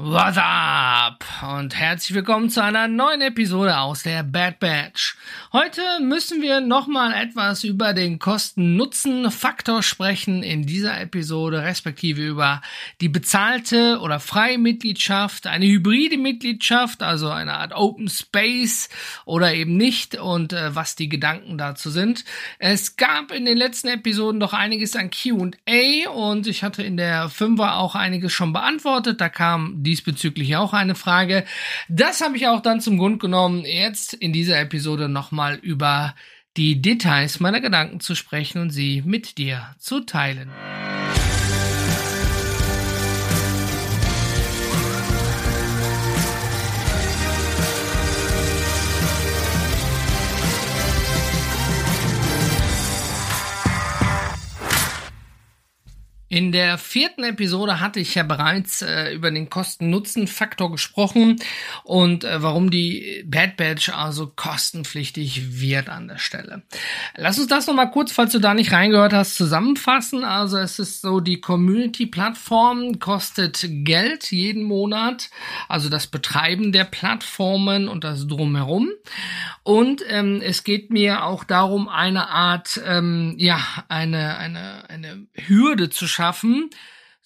What's up? Und herzlich willkommen zu einer neuen Episode aus der Bad Batch. Heute müssen wir nochmal etwas über den Kosten-Nutzen-Faktor sprechen in dieser Episode, respektive über die bezahlte oder freie Mitgliedschaft, eine hybride Mitgliedschaft, also eine Art Open Space oder eben nicht und äh, was die Gedanken dazu sind. Es gab in den letzten Episoden doch einiges an Q&A und ich hatte in der Fünfer auch einiges schon beantwortet. Da kam diesbezüglich auch eine Frage. Das habe ich auch dann zum Grund genommen, jetzt in dieser Episode nochmal über die Details meiner Gedanken zu sprechen und sie mit dir zu teilen. In der vierten Episode hatte ich ja bereits äh, über den Kosten-Nutzen-Faktor gesprochen und äh, warum die Bad Badge also kostenpflichtig wird an der Stelle. Lass uns das nochmal kurz, falls du da nicht reingehört hast, zusammenfassen. Also es ist so, die Community-Plattform kostet Geld jeden Monat, also das Betreiben der Plattformen und das drumherum. Und ähm, es geht mir auch darum, eine Art, ähm, ja, eine, eine, eine Hürde zu schaffen, schaffen,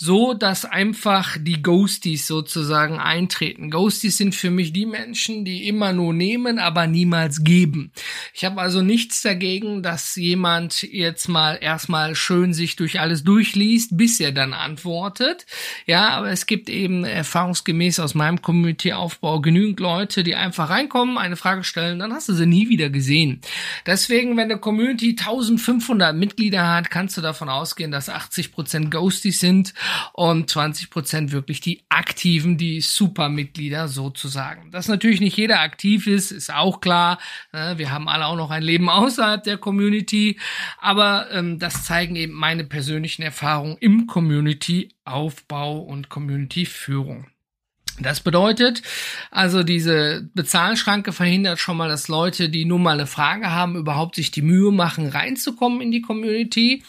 so, dass einfach die Ghosties sozusagen eintreten. Ghosties sind für mich die Menschen, die immer nur nehmen, aber niemals geben. Ich habe also nichts dagegen, dass jemand jetzt mal erstmal schön sich durch alles durchliest, bis er dann antwortet. Ja, aber es gibt eben erfahrungsgemäß aus meinem Community-Aufbau genügend Leute, die einfach reinkommen, eine Frage stellen, dann hast du sie nie wieder gesehen. Deswegen, wenn eine Community 1500 Mitglieder hat, kannst du davon ausgehen, dass 80% Ghosties sind und 20 Prozent wirklich die aktiven, die Supermitglieder sozusagen. Dass natürlich nicht jeder aktiv ist, ist auch klar. Ne? Wir haben alle auch noch ein Leben außerhalb der Community, aber ähm, das zeigen eben meine persönlichen Erfahrungen im Community-Aufbau und Community-Führung. Das bedeutet, also diese Bezahlschranke verhindert schon mal, dass Leute, die nur mal eine Frage haben, überhaupt sich die Mühe machen, reinzukommen in die Community.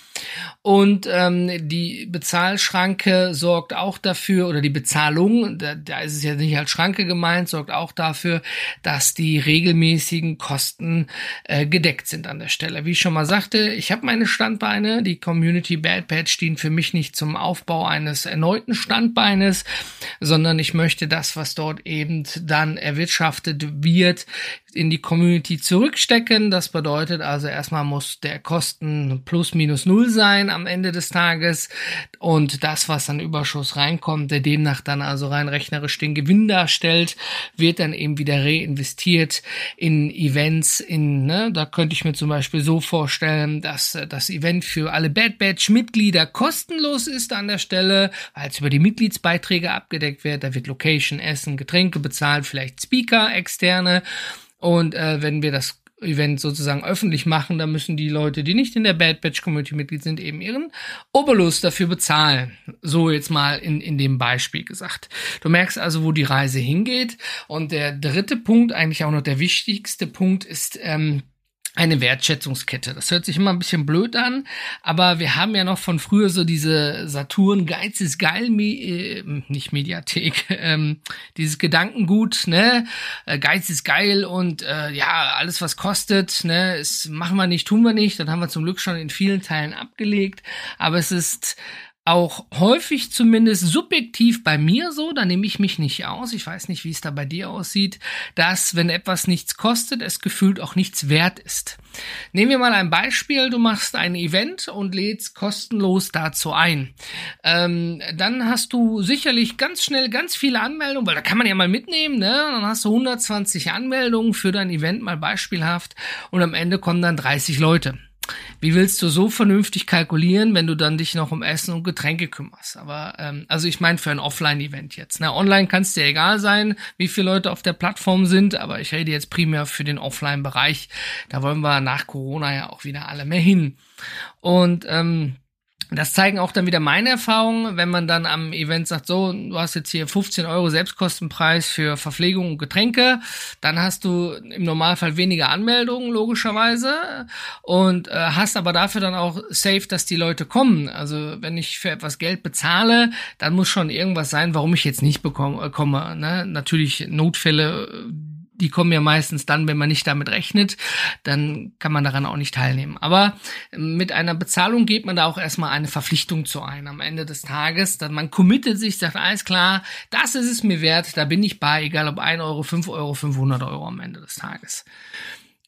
Und ähm, die Bezahlschranke sorgt auch dafür, oder die Bezahlung, da, da ist es ja nicht als Schranke gemeint, sorgt auch dafür, dass die regelmäßigen Kosten äh, gedeckt sind an der Stelle. Wie ich schon mal sagte, ich habe meine Standbeine, die Community Bad Patch dienen für mich nicht zum Aufbau eines erneuten Standbeines, sondern ich möchte möchte das, was dort eben dann erwirtschaftet wird, in die Community zurückstecken. Das bedeutet also erstmal muss der Kosten plus minus null sein am Ende des Tages und das, was an Überschuss reinkommt, der demnach dann also rein rechnerisch den Gewinn darstellt, wird dann eben wieder reinvestiert in Events, in, ne, da könnte ich mir zum Beispiel so vorstellen, dass das Event für alle Bad Batch Mitglieder kostenlos ist an der Stelle, weil es über die Mitgliedsbeiträge abgedeckt wird, da wird Location, Essen, Getränke bezahlt, vielleicht Speaker, externe und äh, wenn wir das Event sozusagen öffentlich machen, dann müssen die Leute, die nicht in der Bad Batch Community Mitglied sind, eben ihren Obolus dafür bezahlen. So jetzt mal in, in dem Beispiel gesagt. Du merkst also, wo die Reise hingeht. Und der dritte Punkt, eigentlich auch noch der wichtigste Punkt, ist, ähm, eine Wertschätzungskette. Das hört sich immer ein bisschen blöd an, aber wir haben ja noch von früher so diese Saturn Geiz ist geil, äh, nicht Mediathek, ähm, dieses Gedankengut, ne? Äh, Geiz ist geil und äh, ja, alles was kostet, ne, ist, machen wir nicht, tun wir nicht. Das haben wir zum Glück schon in vielen Teilen abgelegt, aber es ist auch häufig zumindest subjektiv bei mir so, da nehme ich mich nicht aus, ich weiß nicht, wie es da bei dir aussieht, dass wenn etwas nichts kostet, es gefühlt auch nichts wert ist. Nehmen wir mal ein Beispiel, du machst ein Event und lädst kostenlos dazu ein. Ähm, dann hast du sicherlich ganz schnell ganz viele Anmeldungen, weil da kann man ja mal mitnehmen, ne? Dann hast du 120 Anmeldungen für dein Event mal beispielhaft und am Ende kommen dann 30 Leute. Wie willst du so vernünftig kalkulieren, wenn du dann dich noch um Essen und Getränke kümmerst? Aber ähm, also ich meine für ein Offline-Event jetzt. Ne? Online kann es dir egal sein, wie viele Leute auf der Plattform sind, aber ich rede jetzt primär für den Offline-Bereich. Da wollen wir nach Corona ja auch wieder alle mehr hin. Und ähm, Das zeigen auch dann wieder meine Erfahrungen, wenn man dann am Event sagt, so, du hast jetzt hier 15 Euro Selbstkostenpreis für Verpflegung und Getränke, dann hast du im Normalfall weniger Anmeldungen, logischerweise, und äh, hast aber dafür dann auch safe, dass die Leute kommen. Also wenn ich für etwas Geld bezahle, dann muss schon irgendwas sein, warum ich jetzt nicht bekomme, äh, komme. Ne? Natürlich Notfälle, die kommen ja meistens dann, wenn man nicht damit rechnet, dann kann man daran auch nicht teilnehmen. Aber mit einer Bezahlung geht man da auch erstmal eine Verpflichtung zu ein am Ende des Tages. Dann man committet sich, sagt, alles klar, das ist es mir wert, da bin ich bei, egal ob 1 Euro, 5 Euro, 500 Euro am Ende des Tages.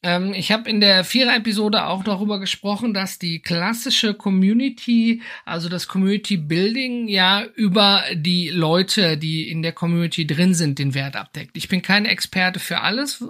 Ähm, ich habe in der Vierer-Episode auch darüber gesprochen, dass die klassische Community, also das Community Building, ja über die Leute, die in der Community drin sind, den Wert abdeckt. Ich bin kein Experte für alles.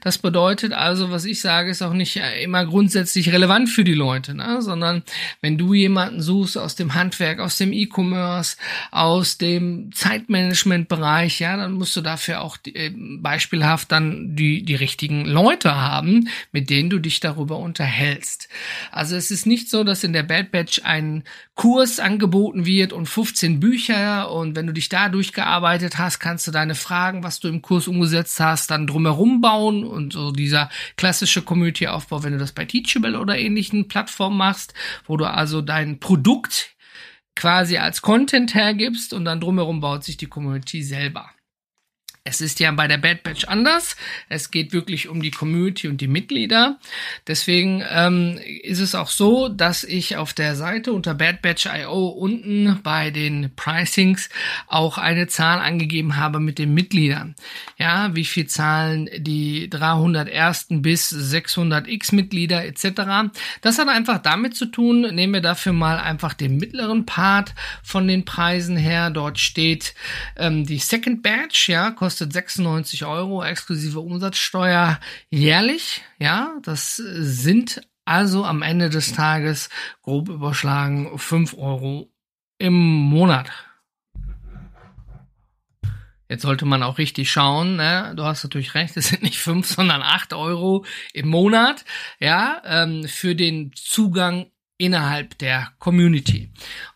Das bedeutet also, was ich sage, ist auch nicht immer grundsätzlich relevant für die Leute, ne? sondern wenn du jemanden suchst aus dem Handwerk, aus dem E-Commerce, aus dem Zeitmanagement-Bereich, ja, dann musst du dafür auch äh, beispielhaft dann die, die richtigen Leute haben mit denen du dich darüber unterhältst. Also es ist nicht so, dass in der Bad Batch ein Kurs angeboten wird und 15 Bücher und wenn du dich da durchgearbeitet hast, kannst du deine Fragen, was du im Kurs umgesetzt hast, dann drumherum bauen und so dieser klassische Community-Aufbau, wenn du das bei Teachable oder ähnlichen Plattformen machst, wo du also dein Produkt quasi als Content hergibst und dann drumherum baut sich die Community selber. Es ist ja bei der Bad Batch anders. Es geht wirklich um die Community und die Mitglieder. Deswegen ähm, ist es auch so, dass ich auf der Seite unter Bad Batch.io unten bei den Pricings auch eine Zahl angegeben habe mit den Mitgliedern. Ja, wie viel zahlen die 301. bis 600 X-Mitglieder etc. Das hat einfach damit zu tun, nehmen wir dafür mal einfach den mittleren Part von den Preisen her. Dort steht ähm, die Second Batch, ja, kostet kostet 96 Euro exklusive Umsatzsteuer jährlich. Ja, das sind also am Ende des Tages grob überschlagen 5 Euro im Monat. Jetzt sollte man auch richtig schauen, ne? du hast natürlich recht, es sind nicht 5, sondern 8 Euro im Monat, ja, ähm, für den Zugang innerhalb der Community.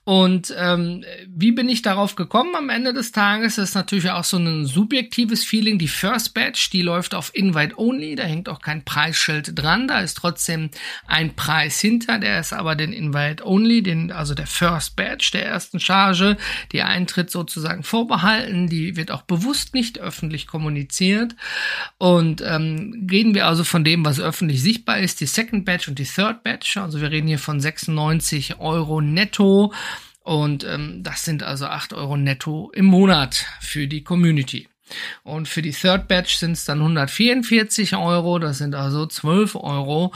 Und ähm, wie bin ich darauf gekommen am Ende des Tages? Das ist natürlich auch so ein subjektives Feeling. Die First Batch, die läuft auf Invite Only, da hängt auch kein Preisschild dran, da ist trotzdem ein Preis hinter, der ist aber den Invite Only, den, also der First Batch der ersten Charge, die Eintritt sozusagen vorbehalten, die wird auch bewusst nicht öffentlich kommuniziert. Und ähm, reden wir also von dem, was öffentlich sichtbar ist, die Second Batch und die Third Batch, also wir reden hier von 96 Euro netto und ähm, das sind also 8 Euro netto im Monat für die Community. Und für die Third Batch sind es dann 144 Euro, das sind also 12 Euro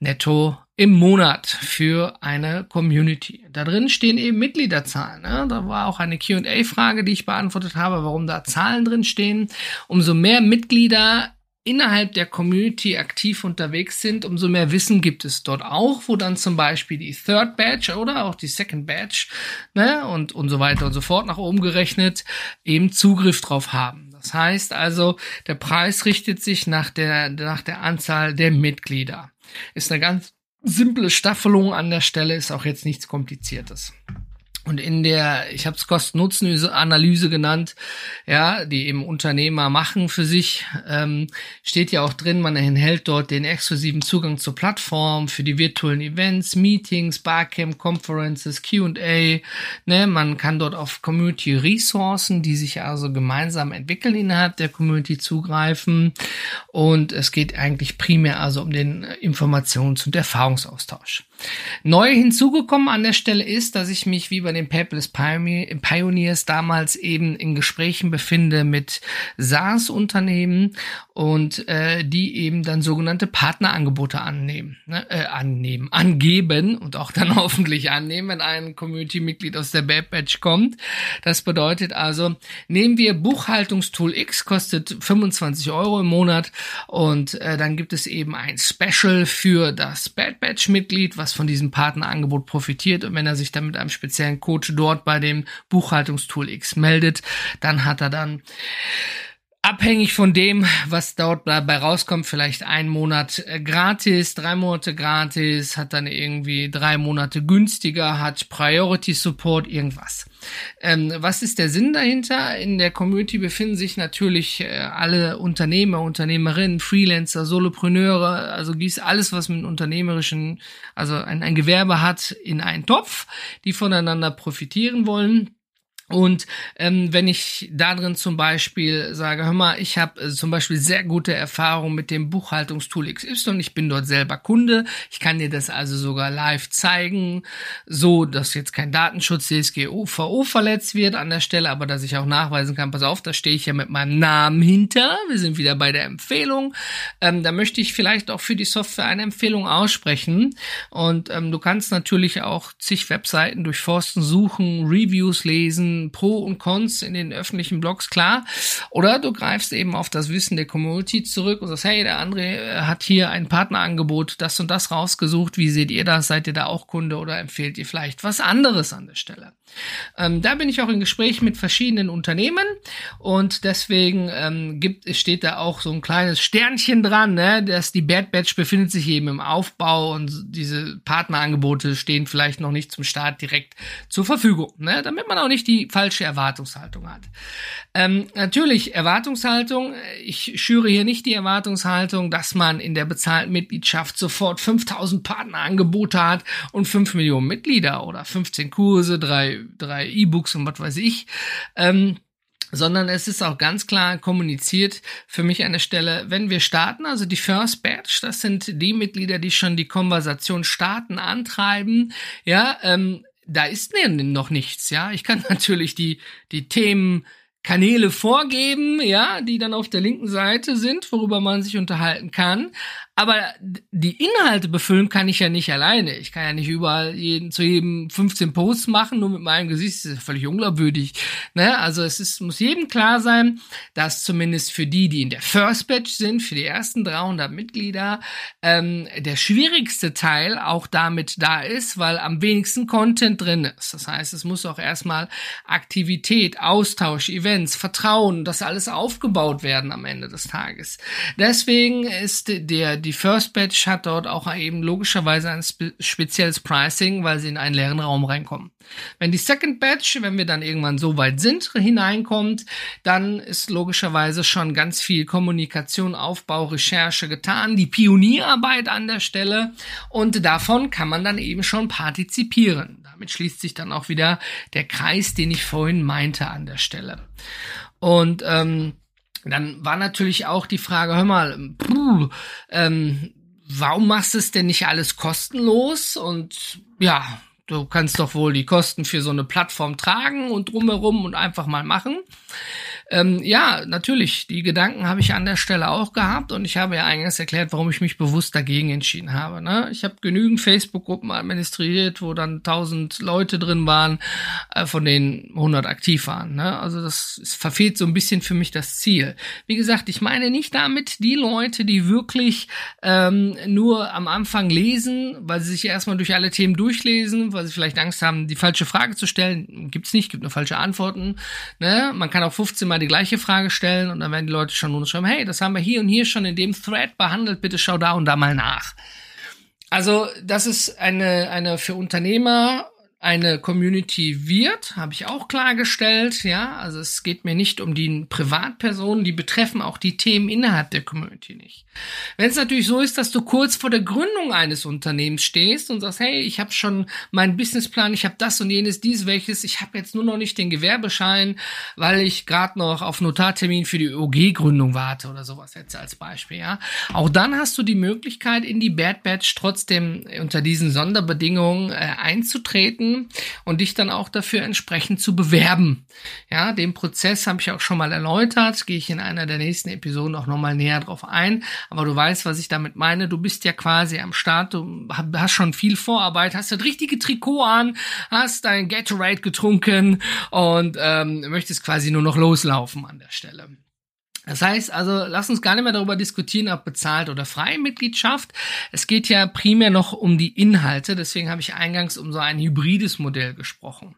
netto im Monat für eine Community. Da drin stehen eben Mitgliederzahlen. Ne? Da war auch eine QA-Frage, die ich beantwortet habe, warum da Zahlen drin stehen. Umso mehr Mitglieder innerhalb der Community aktiv unterwegs sind, umso mehr Wissen gibt es dort auch, wo dann zum Beispiel die Third Badge oder auch die Second Badge ne, und, und so weiter und so fort nach oben gerechnet eben Zugriff drauf haben. Das heißt also, der Preis richtet sich nach der, nach der Anzahl der Mitglieder. Ist eine ganz simple Staffelung an der Stelle, ist auch jetzt nichts Kompliziertes. Und in der, ich habe es Kosten-Nutzen-Analyse genannt, ja, die eben Unternehmer machen für sich, ähm, steht ja auch drin, man enthält dort den exklusiven Zugang zur Plattform für die virtuellen Events, Meetings, Barcamp, Conferences, Q&A. Ne, man kann dort auf Community-Ressourcen, die sich also gemeinsam entwickeln innerhalb der Community zugreifen. Und es geht eigentlich primär also um den Informations- und Erfahrungsaustausch. Neu hinzugekommen an der Stelle ist, dass ich mich wie bei den Paperless Pioneers damals eben in Gesprächen befinde mit SaaS-Unternehmen und äh, die eben dann sogenannte Partnerangebote annehmen, ne, äh, annehmen, angeben und auch dann hoffentlich annehmen, wenn ein Community-Mitglied aus der Bad Batch kommt. Das bedeutet also, nehmen wir Buchhaltungstool X, kostet 25 Euro im Monat und äh, dann gibt es eben ein Special für das Bad Batch-Mitglied, was von diesem Partnerangebot profitiert. Und wenn er sich dann mit einem speziellen Code dort bei dem Buchhaltungstool X meldet, dann hat er dann abhängig von dem, was dort dabei rauskommt, vielleicht ein Monat äh, gratis, drei Monate gratis, hat dann irgendwie drei Monate günstiger, hat Priority Support, irgendwas. Ähm, was ist der Sinn dahinter? In der Community befinden sich natürlich äh, alle Unternehmer, Unternehmerinnen, Freelancer, Solopreneure, also gießt alles, was mit unternehmerischen, also ein, ein Gewerbe hat, in einen Topf, die voneinander profitieren wollen. Und ähm, wenn ich da drin zum Beispiel sage, hör mal, ich habe äh, zum Beispiel sehr gute Erfahrungen mit dem Buchhaltungstool XY, ich bin dort selber Kunde, ich kann dir das also sogar live zeigen, so dass jetzt kein Datenschutz DSGVO verletzt wird an der Stelle, aber dass ich auch nachweisen kann, pass auf, da stehe ich ja mit meinem Namen hinter, wir sind wieder bei der Empfehlung, ähm, da möchte ich vielleicht auch für die Software eine Empfehlung aussprechen. Und ähm, du kannst natürlich auch zig Webseiten durchforsten, suchen, Reviews lesen, Pro und Cons in den öffentlichen Blogs klar. Oder du greifst eben auf das Wissen der Community zurück und sagst, hey, der André äh, hat hier ein Partnerangebot, das und das rausgesucht. Wie seht ihr das? Seid ihr da auch Kunde oder empfehlt ihr vielleicht was anderes an der Stelle? Ähm, da bin ich auch in Gespräch mit verschiedenen Unternehmen und deswegen ähm, gibt, steht da auch so ein kleines Sternchen dran, ne, dass die Bad Batch befindet sich eben im Aufbau und diese Partnerangebote stehen vielleicht noch nicht zum Start direkt zur Verfügung, ne, damit man auch nicht die falsche Erwartungshaltung hat. Ähm, natürlich Erwartungshaltung. Ich schüre hier nicht die Erwartungshaltung, dass man in der bezahlten Mitgliedschaft sofort 5000 Partnerangebote hat und 5 Millionen Mitglieder oder 15 Kurse, drei, drei E-Books und was weiß ich. Ähm, sondern es ist auch ganz klar kommuniziert für mich an der Stelle, wenn wir starten, also die First Batch, das sind die Mitglieder, die schon die Konversation starten, antreiben, ja, ähm, da ist noch nichts, ja. Ich kann natürlich die, die Themen Kanäle vorgeben, ja, die dann auf der linken Seite sind, worüber man sich unterhalten kann. Aber die Inhalte befüllen kann ich ja nicht alleine. Ich kann ja nicht überall jeden, zu jedem 15 Posts machen, nur mit meinem Gesicht. Das ist völlig unglaubwürdig. Ne? Also es ist, muss jedem klar sein, dass zumindest für die, die in der First Batch sind, für die ersten 300 Mitglieder, ähm, der schwierigste Teil auch damit da ist, weil am wenigsten Content drin ist. Das heißt, es muss auch erstmal Aktivität, Austausch, Events, Vertrauen, das alles aufgebaut werden am Ende des Tages. Deswegen ist der die First Batch hat dort auch eben logischerweise ein spe spezielles Pricing, weil sie in einen leeren Raum reinkommen. Wenn die Second Batch, wenn wir dann irgendwann so weit sind, hineinkommt, dann ist logischerweise schon ganz viel Kommunikation, Aufbau, Recherche getan, die Pionierarbeit an der Stelle und davon kann man dann eben schon partizipieren. Damit schließt sich dann auch wieder der Kreis, den ich vorhin meinte an der Stelle. Und ähm, dann war natürlich auch die Frage, hör mal, puh, ähm, warum machst du es denn nicht alles kostenlos? Und ja, du kannst doch wohl die Kosten für so eine Plattform tragen und drumherum und einfach mal machen. Ähm, ja, natürlich, die Gedanken habe ich an der Stelle auch gehabt und ich habe ja eingangs erklärt, warum ich mich bewusst dagegen entschieden habe. Ne? Ich habe genügend Facebook-Gruppen administriert, wo dann 1000 Leute drin waren, äh, von denen 100 aktiv waren. Ne? Also das verfehlt so ein bisschen für mich das Ziel. Wie gesagt, ich meine nicht damit die Leute, die wirklich ähm, nur am Anfang lesen, weil sie sich erstmal durch alle Themen durchlesen, weil sie vielleicht Angst haben, die falsche Frage zu stellen. Gibt's nicht, gibt nur falsche Antworten. Ne? Man kann auch 15 Mal die gleiche Frage stellen und dann werden die Leute schon nur schreiben, hey, das haben wir hier und hier schon in dem Thread behandelt, bitte schau da und da mal nach. Also, das ist eine, eine für Unternehmer eine Community wird, habe ich auch klargestellt, ja. Also es geht mir nicht um die Privatpersonen, die betreffen auch die Themen innerhalb der Community nicht. Wenn es natürlich so ist, dass du kurz vor der Gründung eines Unternehmens stehst und sagst, hey, ich habe schon meinen Businessplan, ich habe das und jenes, dies, welches, ich habe jetzt nur noch nicht den Gewerbeschein, weil ich gerade noch auf Notartermin für die OG-Gründung warte oder sowas jetzt als Beispiel, ja. Auch dann hast du die Möglichkeit, in die Bad Batch trotzdem unter diesen Sonderbedingungen äh, einzutreten und dich dann auch dafür entsprechend zu bewerben. Ja, den Prozess habe ich auch schon mal erläutert, gehe ich in einer der nächsten Episoden auch nochmal näher drauf ein, aber du weißt, was ich damit meine. Du bist ja quasi am Start, du hast schon viel Vorarbeit, hast das richtige Trikot an, hast dein Gatorade getrunken und ähm, möchtest quasi nur noch loslaufen an der Stelle. Das heißt also, lass uns gar nicht mehr darüber diskutieren, ob bezahlt oder freie Mitgliedschaft. Es geht ja primär noch um die Inhalte, deswegen habe ich eingangs um so ein hybrides Modell gesprochen.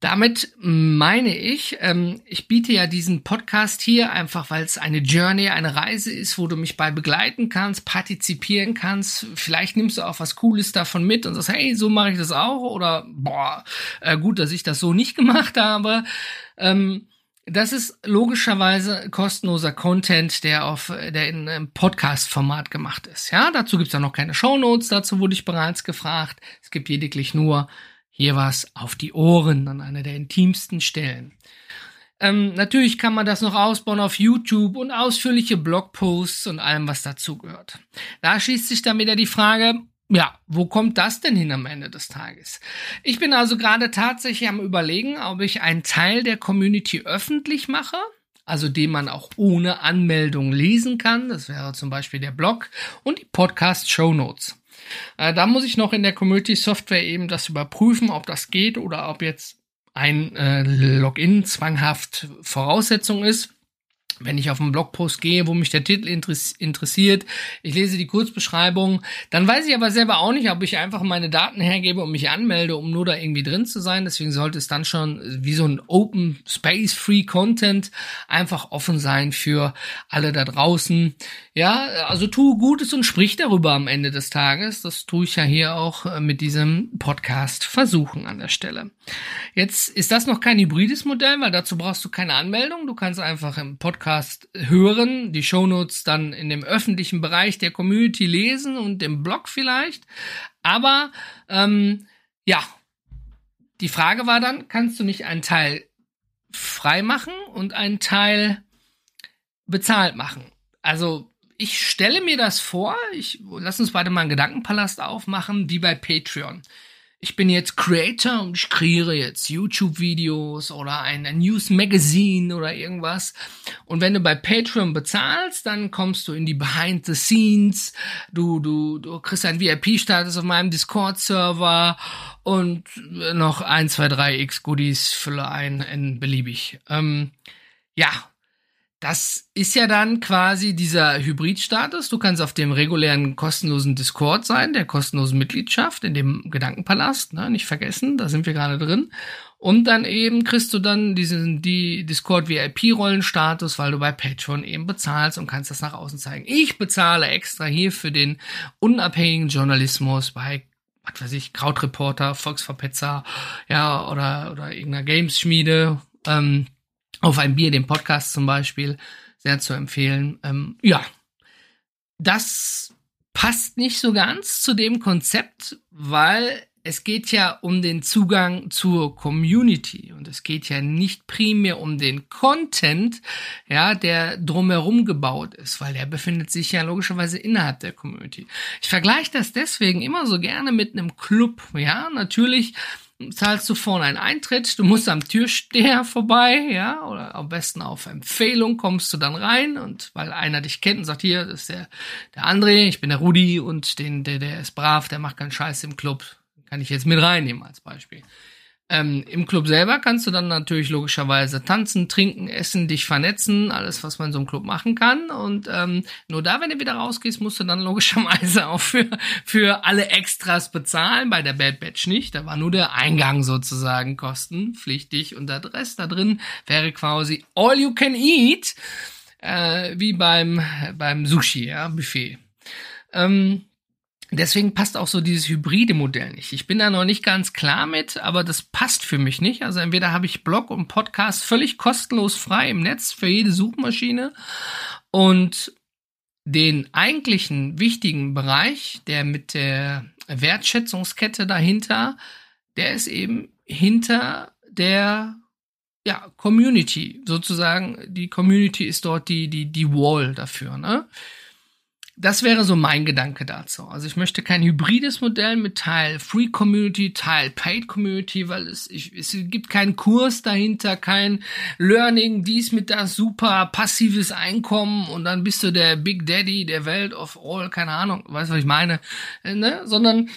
Damit meine ich, ähm, ich biete ja diesen Podcast hier einfach, weil es eine Journey, eine Reise ist, wo du mich bei begleiten kannst, partizipieren kannst. Vielleicht nimmst du auch was Cooles davon mit und sagst, hey, so mache ich das auch. Oder boah, äh, gut, dass ich das so nicht gemacht habe. Ähm, das ist logischerweise kostenloser Content, der auf der in einem Podcast-Format gemacht ist. Ja, dazu gibt's ja noch keine Shownotes, dazu wurde ich bereits gefragt. Es gibt lediglich nur hier was auf die Ohren an einer der intimsten Stellen. Ähm, natürlich kann man das noch ausbauen auf YouTube und ausführliche Blogposts und allem, was dazugehört. Da schließt sich dann wieder die Frage, ja, wo kommt das denn hin am Ende des Tages? Ich bin also gerade tatsächlich am Überlegen, ob ich einen Teil der Community öffentlich mache, also den man auch ohne Anmeldung lesen kann. Das wäre zum Beispiel der Blog und die Podcast Show Notes. Äh, da muss ich noch in der Community Software eben das überprüfen, ob das geht oder ob jetzt ein äh, Login zwanghaft Voraussetzung ist wenn ich auf einen Blogpost gehe, wo mich der Titel interessiert, ich lese die Kurzbeschreibung, dann weiß ich aber selber auch nicht, ob ich einfach meine Daten hergebe und mich anmelde, um nur da irgendwie drin zu sein. Deswegen sollte es dann schon wie so ein Open Space Free Content einfach offen sein für alle da draußen. Ja, also tu Gutes und sprich darüber am Ende des Tages. Das tue ich ja hier auch äh, mit diesem Podcast versuchen an der Stelle. Jetzt ist das noch kein hybrides Modell, weil dazu brauchst du keine Anmeldung. Du kannst einfach im Podcast Podcast hören, die Shownotes dann in dem öffentlichen Bereich der Community lesen und im Blog vielleicht. Aber ähm, ja, die Frage war dann, kannst du nicht einen Teil frei machen und einen Teil bezahlt machen? Also ich stelle mir das vor, ich lass uns beide mal einen Gedankenpalast aufmachen, wie bei Patreon ich bin jetzt Creator und ich kreiere jetzt YouTube-Videos oder ein, ein News Magazine oder irgendwas. Und wenn du bei Patreon bezahlst, dann kommst du in die Behind the Scenes. Du, du, du kriegst einen VIP-Status auf meinem Discord-Server und noch ein, zwei, drei X-Goodies fülle ein, in beliebig. Ähm, ja, das ist ja dann quasi dieser Hybrid-Status. Du kannst auf dem regulären kostenlosen Discord sein, der kostenlosen Mitgliedschaft in dem Gedankenpalast, ne, nicht vergessen, da sind wir gerade drin. Und dann eben kriegst du dann diesen die Discord VIP Rollenstatus, weil du bei Patreon eben bezahlst und kannst das nach außen zeigen. Ich bezahle extra hier für den unabhängigen Journalismus bei was weiß ich, Krautreporter, Volksverpetzer, ja, oder, oder irgendeiner Games-Schmiede. Ähm, auf ein Bier, den Podcast zum Beispiel, sehr zu empfehlen. Ähm, ja, das passt nicht so ganz zu dem Konzept, weil es geht ja um den Zugang zur Community und es geht ja nicht primär um den Content, ja, der drumherum gebaut ist, weil der befindet sich ja logischerweise innerhalb der Community. Ich vergleiche das deswegen immer so gerne mit einem Club, ja, natürlich zahlst du vorne einen Eintritt, du musst am Türsteher vorbei, ja, oder am besten auf Empfehlung kommst du dann rein und weil einer dich kennt und sagt, hier, das ist der, der André, ich bin der Rudi und den, der, der ist brav, der macht keinen Scheiß im Club, kann ich jetzt mit reinnehmen als Beispiel. Ähm, Im Club selber kannst du dann natürlich logischerweise tanzen, trinken, essen, dich vernetzen, alles, was man in so einem Club machen kann. Und ähm, nur da, wenn du wieder rausgehst, musst du dann logischerweise auch für, für alle Extras bezahlen. Bei der Bad Batch nicht. Da war nur der Eingang sozusagen kostenpflichtig. Und der Rest da drin wäre quasi all you can eat, äh, wie beim, beim Sushi, ja, Buffet. Ähm, Deswegen passt auch so dieses hybride Modell nicht. Ich bin da noch nicht ganz klar mit, aber das passt für mich nicht. Also entweder habe ich Blog und Podcast völlig kostenlos frei im Netz für jede Suchmaschine und den eigentlichen wichtigen Bereich, der mit der Wertschätzungskette dahinter, der ist eben hinter der ja, Community sozusagen. Die Community ist dort die die die Wall dafür, ne? Das wäre so mein Gedanke dazu. Also ich möchte kein hybrides Modell mit Teil Free Community, Teil Paid Community, weil es, ich, es gibt keinen Kurs dahinter, kein Learning, dies mit das super passives Einkommen und dann bist du der Big Daddy der Welt of all, keine Ahnung, weißt du, was ich meine, äh, ne? Sondern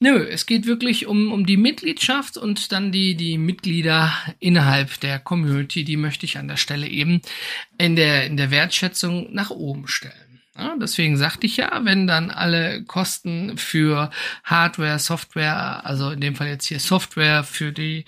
Nö, es geht wirklich um, um die Mitgliedschaft und dann die, die Mitglieder innerhalb der Community, die möchte ich an der Stelle eben in der, in der Wertschätzung nach oben stellen. Ja, deswegen sagte ich ja, wenn dann alle Kosten für Hardware, Software, also in dem Fall jetzt hier Software für die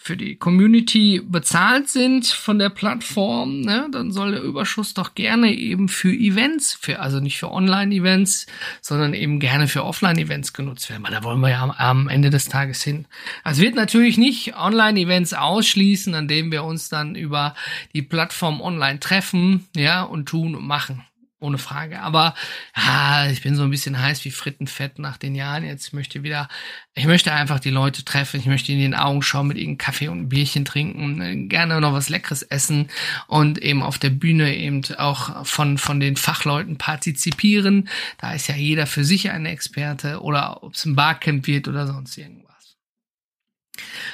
für die Community bezahlt sind von der Plattform, ne, dann soll der Überschuss doch gerne eben für Events, für also nicht für Online-Events, sondern eben gerne für Offline-Events genutzt werden. Weil da wollen wir ja am, am Ende des Tages hin. Also wird natürlich nicht Online-Events ausschließen, an denen wir uns dann über die Plattform online treffen, ja, und tun und machen ohne Frage. Aber ja, ich bin so ein bisschen heiß wie Frittenfett nach den Jahren. Jetzt möchte wieder, ich möchte einfach die Leute treffen. Ich möchte in den Augen schauen, mit ihnen Kaffee und ein Bierchen trinken, gerne noch was Leckeres essen und eben auf der Bühne eben auch von, von den Fachleuten partizipieren. Da ist ja jeder für sich ein Experte oder ob es ein Barcamp wird oder sonst irgendwas.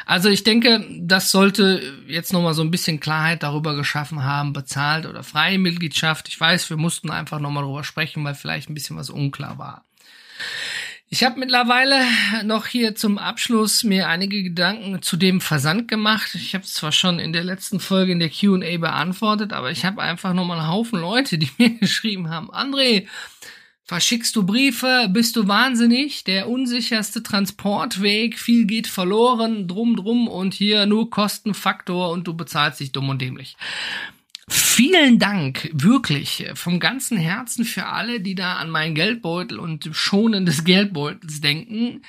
Also ich denke, das sollte jetzt nochmal so ein bisschen Klarheit darüber geschaffen haben, bezahlt oder freie Mitgliedschaft. Ich weiß, wir mussten einfach nochmal drüber sprechen, weil vielleicht ein bisschen was unklar war. Ich habe mittlerweile noch hier zum Abschluss mir einige Gedanken zu dem Versand gemacht. Ich habe es zwar schon in der letzten Folge in der Q&A beantwortet, aber ich habe einfach nochmal einen Haufen Leute, die mir geschrieben haben, André, Verschickst du Briefe, bist du wahnsinnig, der unsicherste Transportweg, viel geht verloren, drum drum und hier nur Kostenfaktor und du bezahlst dich dumm und dämlich. Vielen Dank, wirklich, vom ganzen Herzen für alle, die da an meinen Geldbeutel und Schonen des Geldbeutels denken.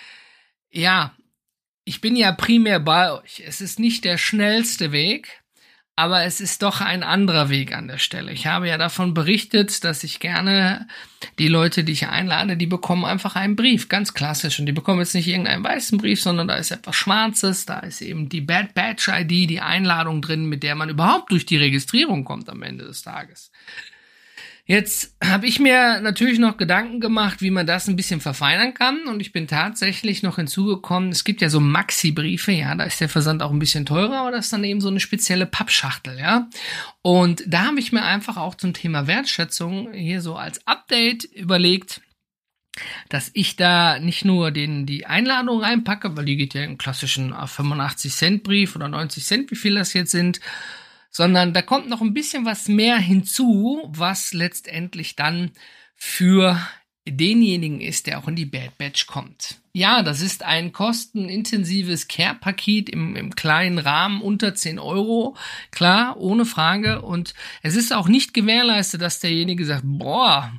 Ja, ich bin ja primär bei euch. Es ist nicht der schnellste Weg, aber es ist doch ein anderer Weg an der Stelle. Ich habe ja davon berichtet, dass ich gerne die Leute, die ich einlade, die bekommen einfach einen Brief, ganz klassisch. Und die bekommen jetzt nicht irgendeinen weißen Brief, sondern da ist etwas Schwarzes, da ist eben die Bad Badge ID, die Einladung drin, mit der man überhaupt durch die Registrierung kommt am Ende des Tages. Jetzt habe ich mir natürlich noch Gedanken gemacht, wie man das ein bisschen verfeinern kann und ich bin tatsächlich noch hinzugekommen, es gibt ja so Maxi-Briefe, ja, da ist der Versand auch ein bisschen teurer, aber das ist dann eben so eine spezielle Pappschachtel, ja. Und da habe ich mir einfach auch zum Thema Wertschätzung hier so als Update überlegt, dass ich da nicht nur den, die Einladung reinpacke, weil die geht ja im klassischen 85 Cent Brief oder 90 Cent, wie viel das jetzt sind, sondern da kommt noch ein bisschen was mehr hinzu, was letztendlich dann für denjenigen ist, der auch in die Bad Batch kommt. Ja, das ist ein kostenintensives Care-Paket im, im kleinen Rahmen unter 10 Euro. Klar, ohne Frage. Und es ist auch nicht gewährleistet, dass derjenige sagt, boah,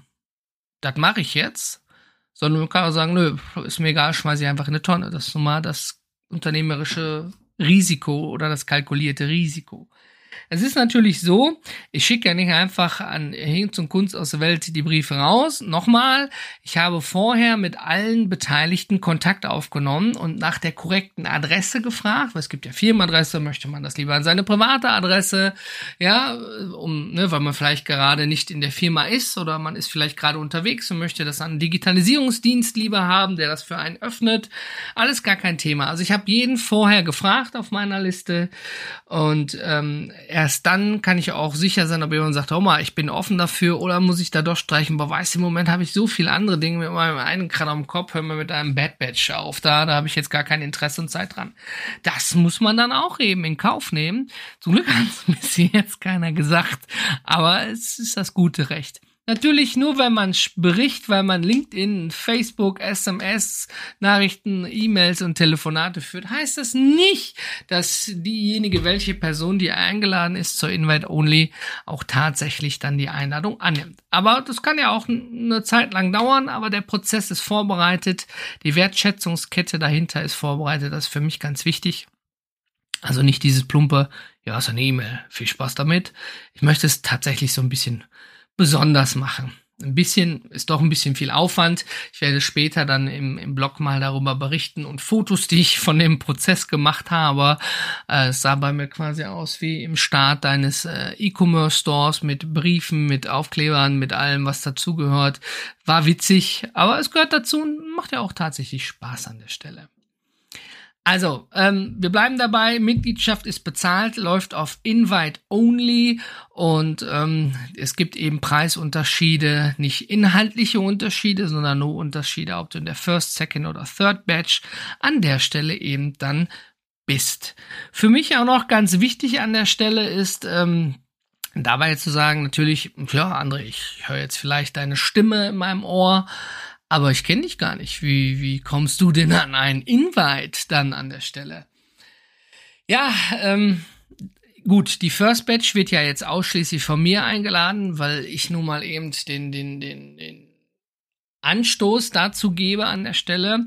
das mache ich jetzt. Sondern man kann auch sagen, nö, ist mir egal, schmeiße ich einfach in eine Tonne. Das ist nun mal das unternehmerische Risiko oder das kalkulierte Risiko. Es ist natürlich so, ich schicke ja nicht einfach an Hinz und Kunst aus der Welt die Briefe raus. Nochmal, ich habe vorher mit allen Beteiligten Kontakt aufgenommen und nach der korrekten Adresse gefragt, weil es gibt ja Firmenadresse, möchte man das lieber an seine private Adresse, ja, um, ne, weil man vielleicht gerade nicht in der Firma ist oder man ist vielleicht gerade unterwegs und möchte das an einen Digitalisierungsdienst lieber haben, der das für einen öffnet. Alles gar kein Thema. Also ich habe jeden vorher gefragt auf meiner Liste und ähm, erst dann kann ich auch sicher sein, ob jemand sagt, oh mal, ich bin offen dafür oder muss ich da doch streichen. Aber weißt im Moment habe ich so viele andere Dinge mit meinem einen gerade am Kopf, hör mal mit einem Bad Batch auf. Da, da habe ich jetzt gar kein Interesse und Zeit dran. Das muss man dann auch eben in Kauf nehmen. Zum Glück hat es bis jetzt keiner gesagt, aber es ist das gute Recht. Natürlich nur, wenn man Bericht, weil man LinkedIn, Facebook, SMS, Nachrichten, E-Mails und Telefonate führt, heißt das nicht, dass diejenige, welche Person, die eingeladen ist zur Invite Only, auch tatsächlich dann die Einladung annimmt. Aber das kann ja auch eine Zeit lang dauern, aber der Prozess ist vorbereitet, die Wertschätzungskette dahinter ist vorbereitet, das ist für mich ganz wichtig. Also nicht dieses plumpe, ja, so eine E-Mail, viel Spaß damit. Ich möchte es tatsächlich so ein bisschen besonders machen. Ein bisschen ist doch ein bisschen viel Aufwand. Ich werde später dann im, im Blog mal darüber berichten und Fotos, die ich von dem Prozess gemacht habe. Äh, es sah bei mir quasi aus wie im Start deines äh, E-Commerce Stores mit Briefen, mit Aufklebern, mit allem, was dazugehört. War witzig, aber es gehört dazu und macht ja auch tatsächlich Spaß an der Stelle. Also, ähm, wir bleiben dabei. Mitgliedschaft ist bezahlt, läuft auf Invite Only und ähm, es gibt eben Preisunterschiede, nicht inhaltliche Unterschiede, sondern nur Unterschiede, ob du in der First, Second oder Third Batch an der Stelle eben dann bist. Für mich auch noch ganz wichtig an der Stelle ist, ähm, Dabei zu sagen, natürlich, ja, André, ich höre jetzt vielleicht deine Stimme in meinem Ohr, aber ich kenne dich gar nicht. Wie, wie kommst du denn an einen Invite dann an der Stelle? Ja, ähm, gut, die First Batch wird ja jetzt ausschließlich von mir eingeladen, weil ich nun mal eben den, den, den, den Anstoß dazu gebe an der Stelle.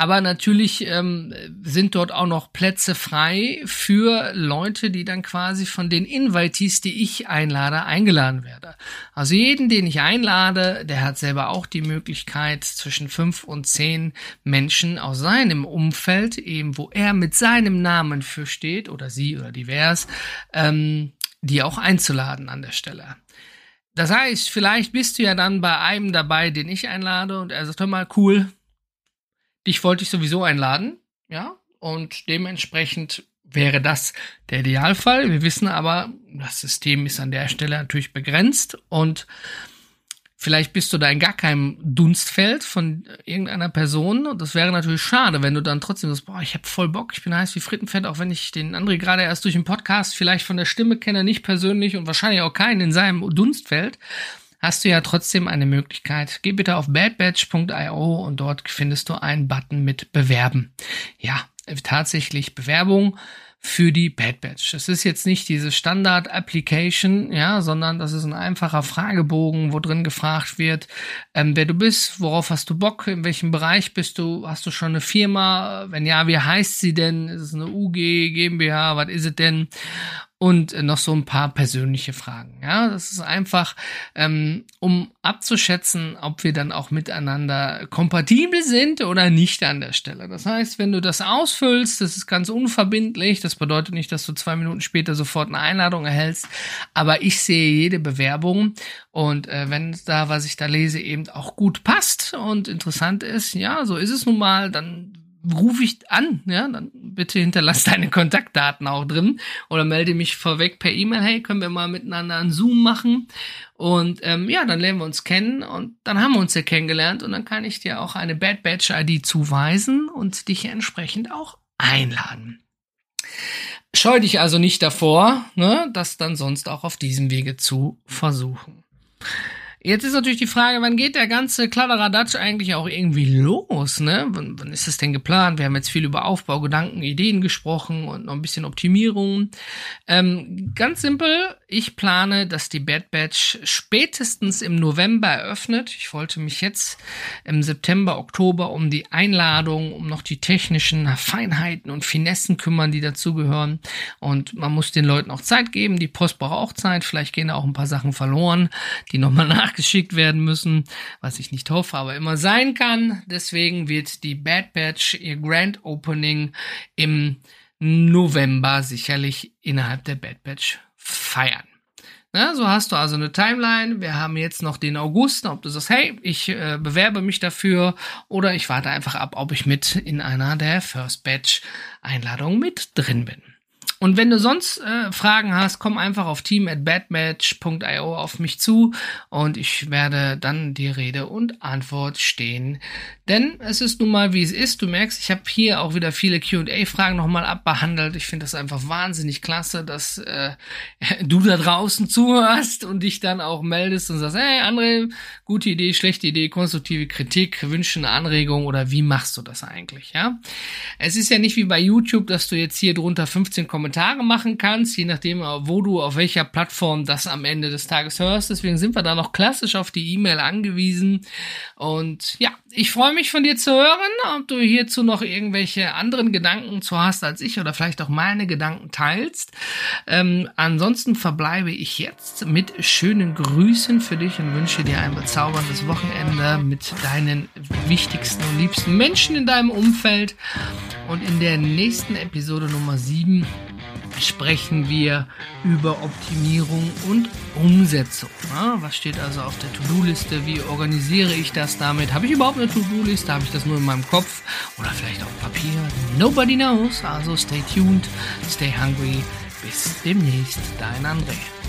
Aber natürlich ähm, sind dort auch noch Plätze frei für Leute, die dann quasi von den Invitees, die ich einlade, eingeladen werde. Also jeden, den ich einlade, der hat selber auch die Möglichkeit, zwischen fünf und zehn Menschen aus seinem Umfeld, eben wo er mit seinem Namen für steht, oder sie oder divers, ähm, die auch einzuladen an der Stelle. Das heißt, vielleicht bist du ja dann bei einem dabei, den ich einlade und er sagt, hör mal, cool, Dich wollte ich sowieso einladen, ja, und dementsprechend wäre das der Idealfall. Wir wissen aber, das System ist an der Stelle natürlich begrenzt und vielleicht bist du da in gar keinem Dunstfeld von irgendeiner Person und das wäre natürlich schade, wenn du dann trotzdem sagst, boah, ich hab voll Bock, ich bin heiß wie Frittenfett, auch wenn ich den André gerade erst durch den Podcast vielleicht von der Stimme kenne, nicht persönlich und wahrscheinlich auch keinen in seinem Dunstfeld, hast du ja trotzdem eine Möglichkeit. Geh bitte auf badbatch.io und dort findest du einen Button mit Bewerben. Ja, tatsächlich Bewerbung für die Bad Batch. Das ist jetzt nicht diese Standard Application, ja, sondern das ist ein einfacher Fragebogen, wo drin gefragt wird, ähm, wer du bist, worauf hast du Bock, in welchem Bereich bist du, hast du schon eine Firma, wenn ja, wie heißt sie denn, ist es eine UG, GmbH, was ist es denn? Und noch so ein paar persönliche Fragen. Ja, das ist einfach, ähm, um abzuschätzen, ob wir dann auch miteinander kompatibel sind oder nicht an der Stelle. Das heißt, wenn du das ausfüllst, das ist ganz unverbindlich. Das bedeutet nicht, dass du zwei Minuten später sofort eine Einladung erhältst. Aber ich sehe jede Bewerbung und äh, wenn da, was ich da lese, eben auch gut passt und interessant ist, ja, so ist es nun mal, dann rufe ich an, ja, dann bitte hinterlass deine Kontaktdaten auch drin oder melde mich vorweg per E-Mail, hey, können wir mal miteinander einen Zoom machen und ähm, ja, dann lernen wir uns kennen und dann haben wir uns ja kennengelernt und dann kann ich dir auch eine Bad Batch ID zuweisen und dich entsprechend auch einladen. Scheu dich also nicht davor, ne, das dann sonst auch auf diesem Wege zu versuchen. Jetzt ist natürlich die Frage, wann geht der ganze Kladderadatsch eigentlich auch irgendwie los, ne? Wann, wann ist das denn geplant? Wir haben jetzt viel über Aufbau, Gedanken, Ideen gesprochen und noch ein bisschen Optimierung. Ähm, ganz simpel, ich plane, dass die Bad Batch spätestens im November eröffnet. Ich wollte mich jetzt im September, Oktober um die Einladung, um noch die technischen Feinheiten und Finessen kümmern, die dazugehören. Und man muss den Leuten auch Zeit geben. Die Post braucht auch Zeit. Vielleicht gehen auch ein paar Sachen verloren, die nochmal nach nachgeschickt werden müssen, was ich nicht hoffe, aber immer sein kann. Deswegen wird die Bad Batch ihr Grand Opening im November sicherlich innerhalb der Bad Batch feiern. Na, so hast du also eine Timeline. Wir haben jetzt noch den August, ob du sagst, hey, ich äh, bewerbe mich dafür oder ich warte einfach ab, ob ich mit in einer der First Batch Einladungen mit drin bin. Und wenn du sonst äh, Fragen hast, komm einfach auf team at badmatch.io auf mich zu und ich werde dann die Rede und Antwort stehen. Denn es ist nun mal, wie es ist. Du merkst, ich habe hier auch wieder viele Q&A-Fragen nochmal abbehandelt. Ich finde das einfach wahnsinnig klasse, dass äh, du da draußen zuhörst und dich dann auch meldest und sagst, hey André, gute Idee, schlechte Idee, konstruktive Kritik, Wünsche, eine Anregung oder wie machst du das eigentlich, ja? Es ist ja nicht wie bei YouTube, dass du jetzt hier drunter 15 Kommentare Kommentare machen kannst, je nachdem, wo du auf welcher Plattform das am Ende des Tages hörst. Deswegen sind wir da noch klassisch auf die E-Mail angewiesen. Und ja, ich freue mich von dir zu hören, ob du hierzu noch irgendwelche anderen Gedanken zu hast als ich oder vielleicht auch meine Gedanken teilst. Ähm, ansonsten verbleibe ich jetzt mit schönen Grüßen für dich und wünsche dir ein bezauberndes Wochenende mit deinen wichtigsten und liebsten Menschen in deinem Umfeld. Und in der nächsten Episode Nummer 7 sprechen wir über Optimierung und Umsetzung. was steht also auf der To-Do-Liste? Wie organisiere ich das damit? Habe ich überhaupt eine To-Do-Liste? Habe ich das nur in meinem Kopf oder vielleicht auf Papier? Nobody knows. Also stay tuned, stay hungry. Bis demnächst, dein André.